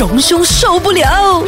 荣兄受不了。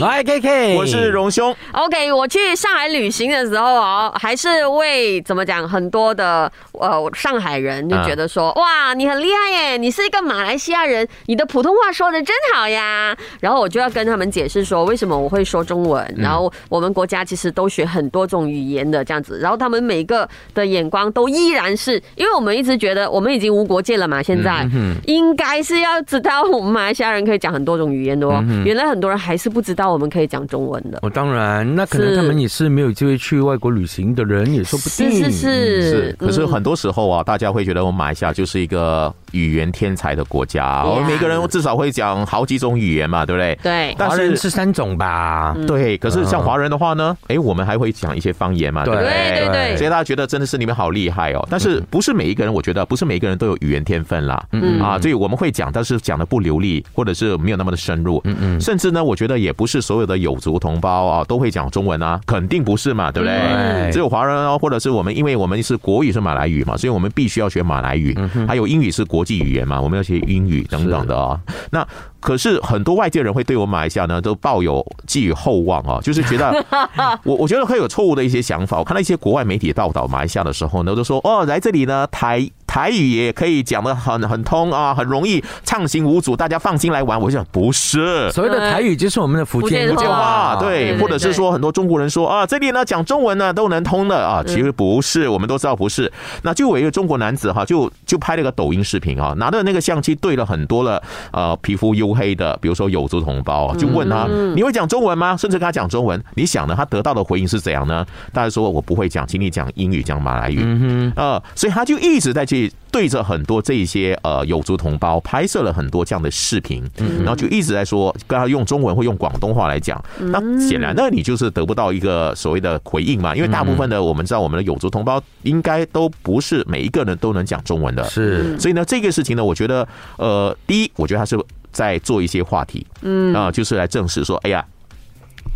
来 K K，我是荣兄。OK，我去上海旅行的时候哦，还是为怎么讲，很多的呃上海人就觉得说，哇，你很厉害耶，你是一个马来西亚人，你的普通话说的真好呀。然后我就要跟他们解释说，为什么我会说中文，然后我们国家其实都学很多种语言的这样子，然后他们每个的眼光都依然是，因为我们一直觉得我们已经无国界了嘛，现在嗯应该是要知道我们马来西亚人可以讲很多种语言的哦。原来很多人还是不知道我们可以讲中文的。哦、当然，那可能他们也是没有机会去外国旅行的人，也说不定。是是是，是，可是嗯很多时候啊，大家会觉得我们马来西亚就是一个语言天才的国家，我们每个人至少会讲好几种语言嘛，对不对？对，但华人是是三种吧？嗯。对，可是像华人的话呢，哎，我们还会讲一些方言嘛，对不对？对？对对。所以大家觉得真的是你们好厉害哦，但是不是每一个人，我觉得不是每一个人都有语言天分啦，嗯啊，所以我们会讲，但是讲的不流利，或者是没有那么的深入，嗯嗯，甚至呢，我觉得也不是所有的有族同胞啊都会讲中文啊，肯定不是嘛，对不对？对。只有华人哦，或者是我们，因为我们是国语是马来语嘛，所以我们必须要学马来语，还有英语是国际语言嘛，我们要学英语等等的啊。那可是很多外界人会对我马来西亚呢都抱有寄予厚望啊，就是觉得 我我觉得会有错误的一些想法。我看到一些国外媒体报道马来西亚的时候呢，都说哦，来这里呢台。台语也可以讲的很很通啊，很容易畅行无阻，大家放心来玩。我想不是，所谓的台语就是我们的福建福建话话，对或者是说很多中国人说啊，这里呢讲中文呢都能通的啊，嗯其实不是，我们都知道不是。那就有一个中国男子哈，就就拍了个抖音视频啊，拿着那个相机对了很多了呃皮肤黝黑的，比如说有族同胞啊，就问他嗯你会讲中文吗？甚至跟他讲中文，你想呢？他得到的回应是怎样呢？大家说我不会讲，请你讲英语，讲马来语。嗯呃，所以他就一直在去对着很多这一些呃有族同胞拍摄了很多这样的视频，然后就一直在说跟他用中文或用广东话来讲，那显然呢你就是得不到一个所谓的回应嘛，因为大部分的我们知道我们的有族同胞应该都不是每一个人都能讲中文的，是。所以呢这个事情呢，我觉得呃第一，我觉得他是在做一些话题，嗯。啊、就是来证实说，哎呀。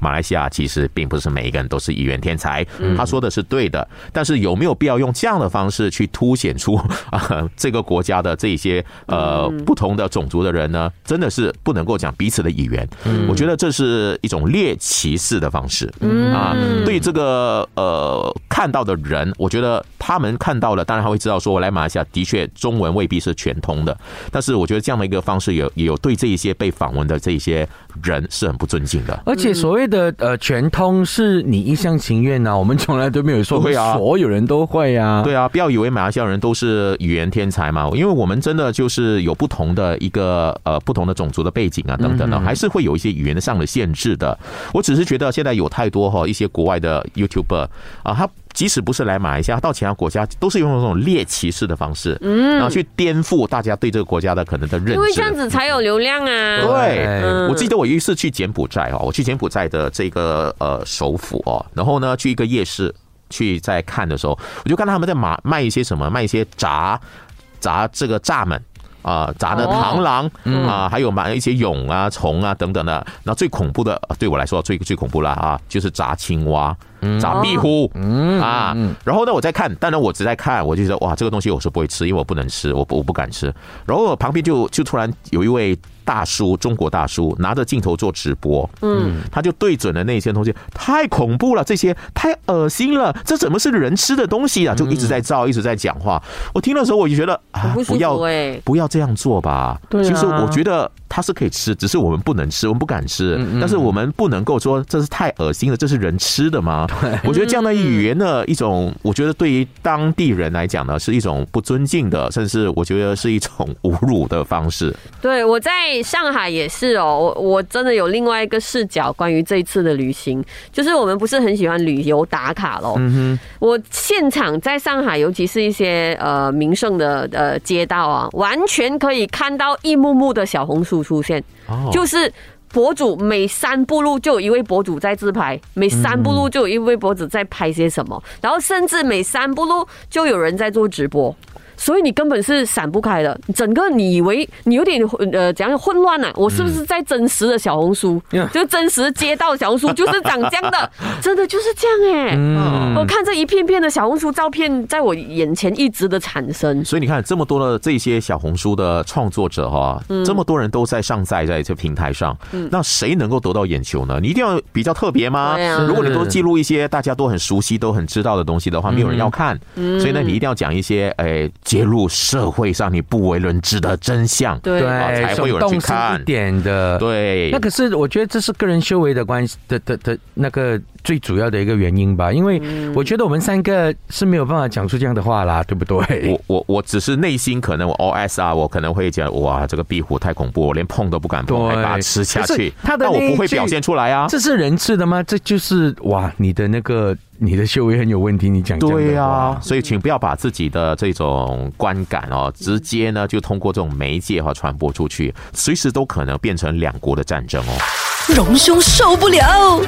马来西亚其实并不是每一个人都是语言天才，他说的是对的，但是有没有必要用这样的方式去凸显出 啊这个国家的这些呃不同的种族的人呢？真的是不能够讲彼此的语言，我觉得这是一种猎奇式的方式。啊。对这个呃看到的人，我觉得他们看到了，当然他会知道说，我来马来西亚的确中文未必是全通的，但是我觉得这样的一个方式有也有对这一些被访问的这一些人是很不尊敬的。而且所谓的呃全通是你一厢情愿呐、我们从来都没有说过对啊所有人都会啊。对啊，不要以为马来西亚人都是语言天才嘛，因为我们真的就是有不同的一个呃不同的种族的背景啊等等的，还是会有一些语言上的限制的。我只是觉得现在有太多哈一些国外的 YouTuber 啊，他。即使不是来马来西亚，到其他国家都是用这种猎奇式的方式，嗯，然后去颠覆大家对这个国家的可能的认知。因为这样子才有流量啊。对，嗯我记得我有一次去柬埔寨哦，我去柬埔寨的这个呃首府哦，然后呢去一个夜市去在看的时候，我就看到他们在卖卖一些什么，卖一些炸炸这个蚱蜢。啊，炸的螳螂啊，还有买一些蛹啊、虫啊等等的。那最恐怖的，呃对我来说最最恐怖了啊，就是炸青蛙、炸壁虎啊。然后呢，我在看，当然我只在看，我就觉得哇，这个东西我是不会吃，因为我不能吃，我不我不敢吃。然后旁边就就突然有一位大叔，中国大叔拿着镜头做直播，嗯，他就对准了那些东西，太恐怖了，这些太恶心了，这怎么是人吃的东西啊？就一直在照，一直在讲话。我听的时候我就觉得啊不，要。不要这样做吧。对啊其实我觉得它是可以吃，只是我们不能吃，我们不敢吃。但是我们不能够说这是太恶心了，这是人吃的吗？我觉得这样的语言的一种，我觉得对于当地人来讲呢，是一种不尊敬的，甚至我觉得是一种侮辱的方式。对，我在上海也是哦，我我真的有另外一个视角，关于这一次的旅行，就是我们不是很喜欢旅游打卡咯。嗯哼我现场在上海，尤其是一些呃名胜的呃街道啊，完全可以看到一幕幕的小红书出现，哦，就是。博主每三步路就有一位博主在自拍，每三步路就有一位博主在拍些什么，然后甚至每三步路就有人在做直播。所以你根本是闪不开的。整个你以为你有点呃怎样混乱啊？我是不是在真实的小红书？嗯就真实街道小红书就是长这样的，真的就是这样哎、嗯我看这一片片的小红书照片在我眼前一直的产生。所以你看，这么多的这些小红书的创作者哈，嗯这么多人都在上载在这平台上，那谁能够得到眼球呢？你一定要比较特别吗啊？如果你都记录一些大家都很熟悉、都很知道的东西的话，没有人要看。嗯所以呢，你一定要讲一些诶揭露社会上你不为人知的真相。对对，才会有人去看一点的，对那，可是我觉得这是个人修为的关系的的的那个最主要的一个原因吧，因为我觉得我们三个是没有办法讲出这样的话啦，对不对？我我我只是内心可能我 OS 啊，我可能会讲哇，这个壁虎太恐怖，我连碰都不敢碰，对还把它吃下去。他的那我不会表现出来啊。这是人吃的吗？这就是哇，你的那个你的修为很有问题，你讲对啊、所以请不要把自己的这种观感哦，直接呢就通过这种媒介哈传播出去，随时都可能变成两国的战争哦。荣兄受不了。